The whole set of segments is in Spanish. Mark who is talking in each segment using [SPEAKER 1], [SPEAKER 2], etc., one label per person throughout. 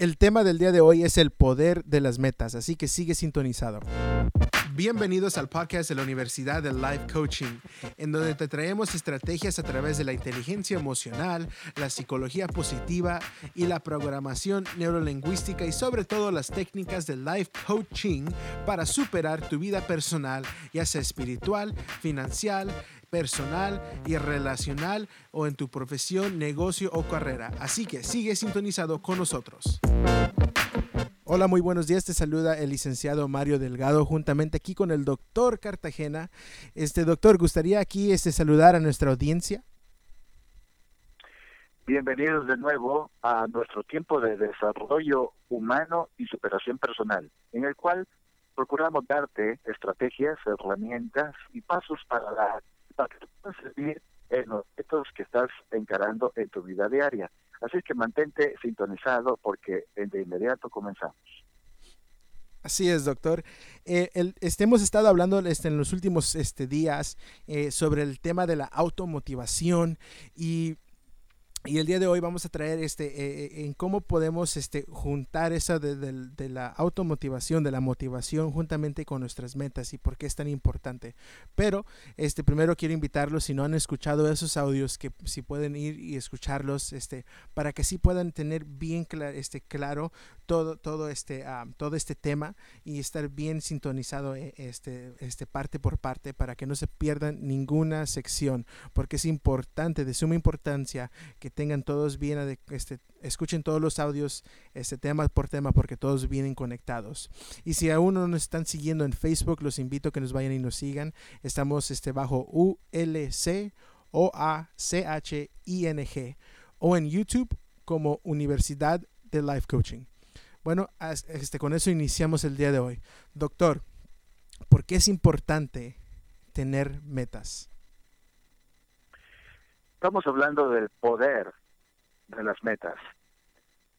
[SPEAKER 1] El tema del día de hoy es el poder de las metas, así que sigue sintonizado. Bienvenidos al podcast de la Universidad de Life Coaching, en donde te traemos estrategias a través de la inteligencia emocional, la psicología positiva y la programación neurolingüística y sobre todo las técnicas de life coaching para superar tu vida personal, ya sea espiritual, financiera, personal y relacional o en tu profesión, negocio o carrera. Así que sigue sintonizado con nosotros. Hola, muy buenos días. Te saluda el licenciado Mario Delgado juntamente aquí con el doctor Cartagena. Este doctor, gustaría aquí este, saludar a nuestra audiencia.
[SPEAKER 2] Bienvenidos de nuevo a nuestro tiempo de desarrollo humano y superación personal, en el cual procuramos darte estrategias, herramientas y pasos para la para que te puedan servir en los retos que estás encarando en tu vida diaria. Así que mantente sintonizado porque de inmediato comenzamos.
[SPEAKER 1] Así es, doctor. Eh, este, hemos estado hablando este, en los últimos este, días eh, sobre el tema de la automotivación y y el día de hoy vamos a traer este eh, eh, en cómo podemos este juntar esa de, la automotivación, de la motivación juntamente con nuestras metas y por qué es tan importante. Pero este primero quiero invitarlos si no han escuchado esos audios que si pueden ir y escucharlos este para que sí puedan tener bien este claro todo todo este ah, todo este tema y estar bien sintonizado eh, este este parte por parte para que no se pierdan ninguna sección porque es importante de suma importancia que tengan todos bien, este, escuchen todos los audios, este tema por tema, porque todos vienen conectados. Y si aún no nos están siguiendo en Facebook, los invito a que nos vayan y nos sigan. Estamos este, bajo ULC o A C H I N G o en YouTube como Universidad de Life Coaching. Bueno, este, con eso iniciamos el día de hoy. Doctor, ¿por qué es importante tener metas?
[SPEAKER 2] Estamos hablando del poder de las metas.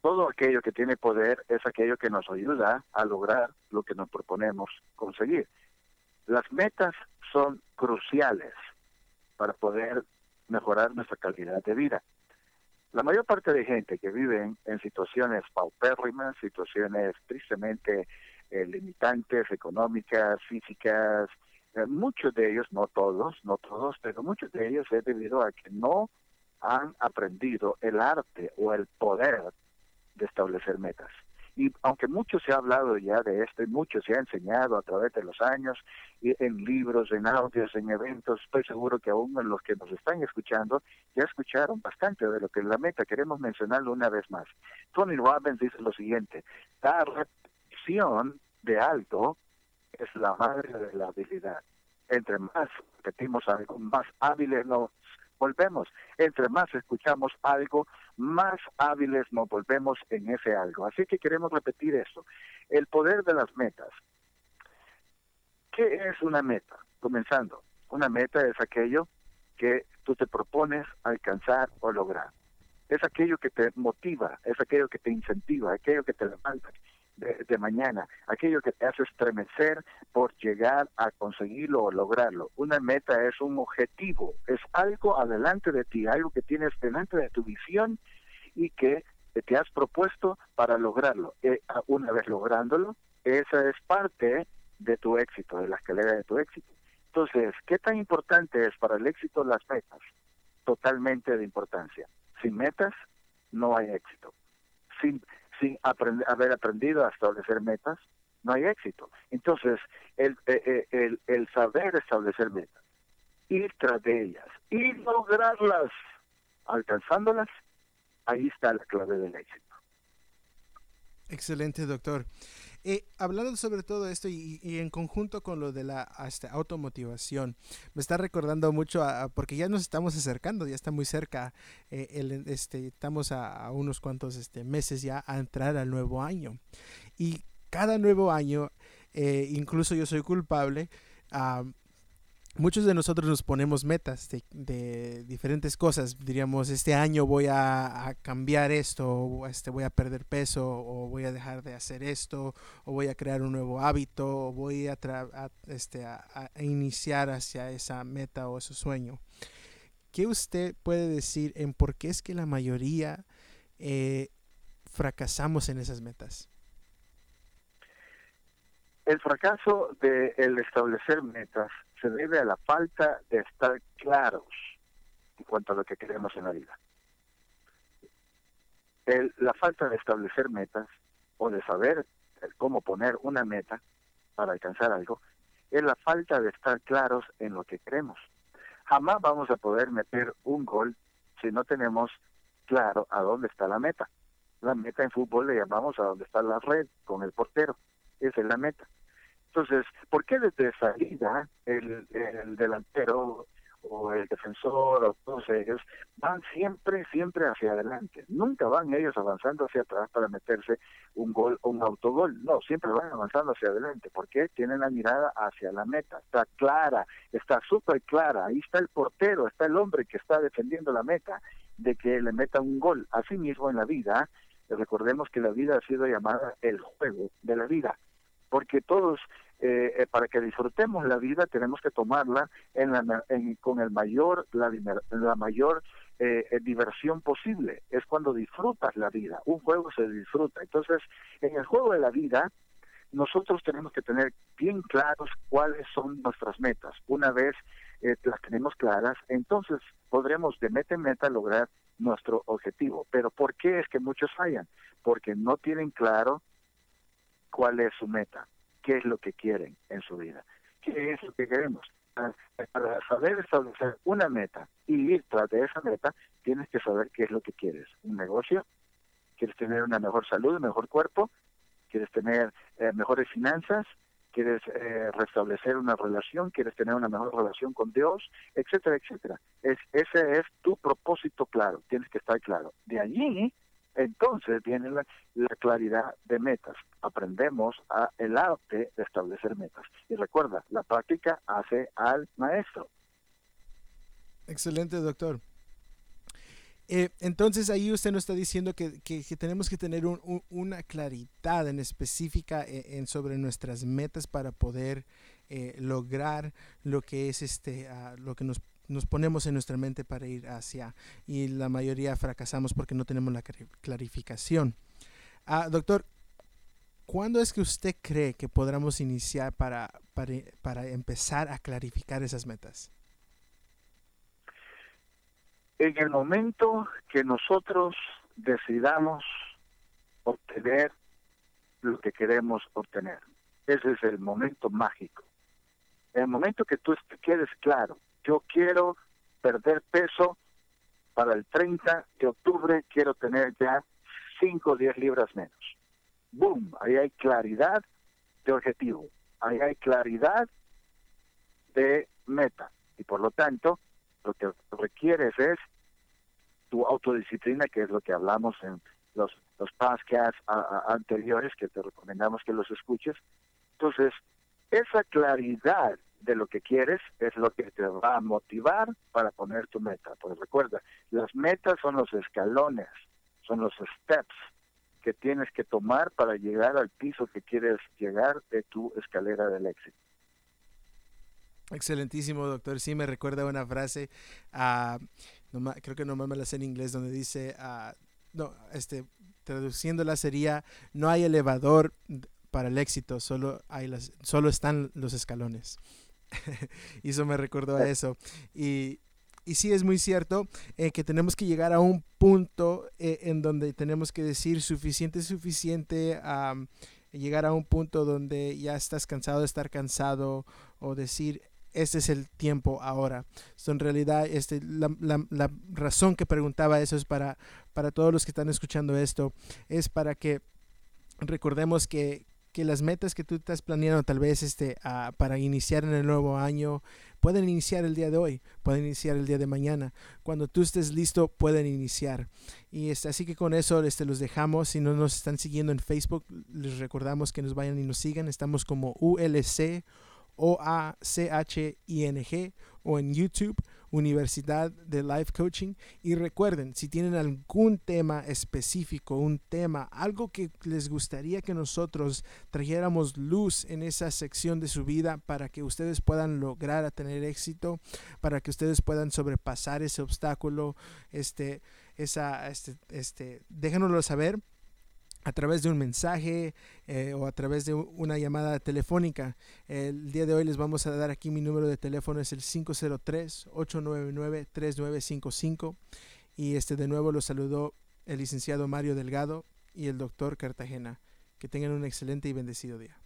[SPEAKER 2] Todo aquello que tiene poder es aquello que nos ayuda a lograr lo que nos proponemos conseguir. Las metas son cruciales para poder mejorar nuestra calidad de vida. La mayor parte de gente que vive en, situaciones paupérrimas, situaciones tristemente eh, limitantes, económicas, físicas, eh, muchos de ellos, no todos, no todos, pero muchos de ellos es debido a que no han aprendido el arte o el poder de establecer metas. Y aunque mucho se ha hablado ya de esto y mucho se ha enseñado a través de los años, en libros, en audios, en eventos, estoy seguro que aún los que nos están escuchando ya escucharon bastante de lo que es la meta. Queremos mencionarlo una vez más. Tony Robbins dice lo siguiente, la repetición de alto es la madre de la habilidad. Entre más repetimos algo, más hábiles nos volvemos. Entre más escuchamos algo, más hábiles nos volvemos en ese algo. Así que queremos repetir esto. El poder de las metas. ¿Qué es una meta? Comenzando. Una meta es aquello que tú te propones alcanzar o lograr. Es aquello que te motiva, es aquello que te incentiva, aquello que te levanta, de, mañana, aquello que te hace estremecer por llegar a conseguirlo o lograrlo. Una meta es un objetivo, es algo adelante de ti, algo que tienes delante de tu visión y que te has propuesto para lograrlo. Eh, una vez lográndolo, esa es parte de tu éxito, de la escalera de tu éxito. Entonces, ¿qué tan importante es para el éxito las metas? Totalmente de importancia. Sin metas, no hay éxito. Sin, sin haber aprendido a establecer metas, no hay éxito. Entonces, el, eh, eh, el, el saber establecer metas, ir tras de ellas y lograrlas, alcanzándolas, ahí está la clave del éxito.
[SPEAKER 1] Excelente, doctor. Eh, hablando sobre todo esto y, en conjunto con lo de la este, automotivación, me está recordando mucho porque ya nos estamos acercando, ya está muy cerca, eh, este, estamos a, unos cuantos este, meses ya a entrar al nuevo año. Y cada nuevo año, eh, incluso yo soy culpable, muchos de nosotros nos ponemos metas de, diferentes cosas. Diríamos, este año voy a, cambiar esto, o este, voy a perder peso, o voy a dejar de hacer esto, o voy a crear un nuevo hábito, o voy a, este, a, iniciar hacia esa meta o ese sueño. ¿Qué usted puede decir en por qué es que la mayoría eh, fracasamos en esas metas?
[SPEAKER 2] El fracaso de el establecer metas se debe a la falta de estar claros en cuanto a lo que queremos en la vida. El, la falta de establecer metas o de saber cómo poner una meta para alcanzar algo es la falta de estar claros en lo que queremos. Jamás vamos a poder meter un gol si no tenemos claro a dónde está la meta. La meta en fútbol le llamamos a dónde está la red con el portero. Esa es la meta. Entonces, ¿por qué desde salida el, el delantero o el defensor o todos ellos van siempre, siempre hacia adelante. Nunca van ellos avanzando hacia atrás para meterse un gol o un autogol. No, siempre van avanzando hacia adelante porque tienen la mirada hacia la meta. Está clara, está súper clara. Ahí está el portero, está el hombre que está defendiendo la meta de que le meta un gol. Asimismo en la vida, recordemos que la vida ha sido llamada el juego de la vida porque todos eh, eh, para que disfrutemos la vida tenemos que tomarla en la, con el mayor la, mayor eh, diversión posible. Es cuando disfrutas la vida un juego se disfruta. Entonces en el juego de la vida nosotros tenemos que tener bien claros cuáles son nuestras metas. Una vez las tenemos claras entonces podremos de meta en meta lograr nuestro objetivo. Pero por qué es que muchos fallan porque no tienen claro cuál es su meta qué es lo que quieren en su vida, qué es lo que queremos. Ah, para saber establecer una meta y ir tras de esa meta, tienes que saber qué es lo que quieres. Un negocio, quieres tener una mejor salud, un mejor cuerpo, quieres tener eh, mejores finanzas, quieres eh, restablecer una relación, quieres tener una mejor relación con Dios, etcétera, etcétera. Es, ese es tu propósito claro, tienes que estar claro. De allí entonces viene la, claridad de metas. Aprendemos el arte de establecer metas. Y recuerda, la práctica hace al maestro.
[SPEAKER 1] Excelente, doctor. Eh, entonces ahí usted nos está diciendo que, que, tenemos que tener una claridad en específica e, en, sobre nuestras metas para poder eh, lograr lo que es este uh, lo que nos nos ponemos en nuestra mente para ir hacia y la mayoría fracasamos porque no tenemos la clarificación. Ah, doctor, ¿cuándo es que usted cree que podremos iniciar para, para, para empezar a clarificar esas metas?
[SPEAKER 2] En el momento que nosotros decidamos obtener lo que queremos obtener. Ese es el momento mágico. El momento que tú quedes claro yo quiero perder peso para el 30 de octubre, quiero tener ya 5 o 10 libras menos. ¡Boom! Ahí hay claridad de objetivo, ahí hay claridad de meta. Y por lo tanto, lo que requieres es tu autodisciplina, que es lo que hablamos en los, los podcasts anteriores, que te recomendamos que los escuches. Entonces, esa claridad de lo que quieres es lo que te va a motivar para poner tu meta. Pues recuerda, las metas son los escalones, son los steps que tienes que tomar para llegar al piso que quieres llegar de tu escalera del éxito.
[SPEAKER 1] Excelentísimo, doctor. Sí, me recuerda una frase, uh, creo que nomás me la sé en inglés, donde dice, uh, no, este, traduciéndola sería, no hay elevador para el éxito, solo, hay las, solo están los escalones. Y eso me recordó a eso. Y, y sí es muy cierto eh, que tenemos que llegar a un punto eh, en donde tenemos que decir suficiente, suficiente, llegar a un punto donde ya estás cansado de estar cansado o decir este es el tiempo ahora. en realidad, este, la, la, la, razón que preguntaba eso es para, para todos los que están escuchando esto, es para que recordemos que, que las metas que tú estás planeando tal vez este, uh, para iniciar en el nuevo año pueden iniciar el día de hoy, pueden iniciar el día de mañana. Cuando tú estés listo, pueden iniciar. Y este, así que con eso este, los dejamos. Si no nos están siguiendo en Facebook, les recordamos que nos vayan y nos sigan. Estamos como ULC o A C H I N G o en YouTube Universidad de Life Coaching. Y recuerden, si tienen algún tema específico, un tema, algo que les gustaría que nosotros trajéramos luz en esa sección de su vida para que ustedes puedan lograr tener éxito, para que ustedes puedan sobrepasar ese obstáculo, este, esa, este, este, déjanoslo saber a través de un mensaje eh, o a través de una llamada telefónica. El día de hoy les vamos a dar aquí mi número de teléfono, es el 503-899-3955. Y este de nuevo lo saludó el licenciado Mario Delgado y el doctor Cartagena. Que tengan un excelente y bendecido día.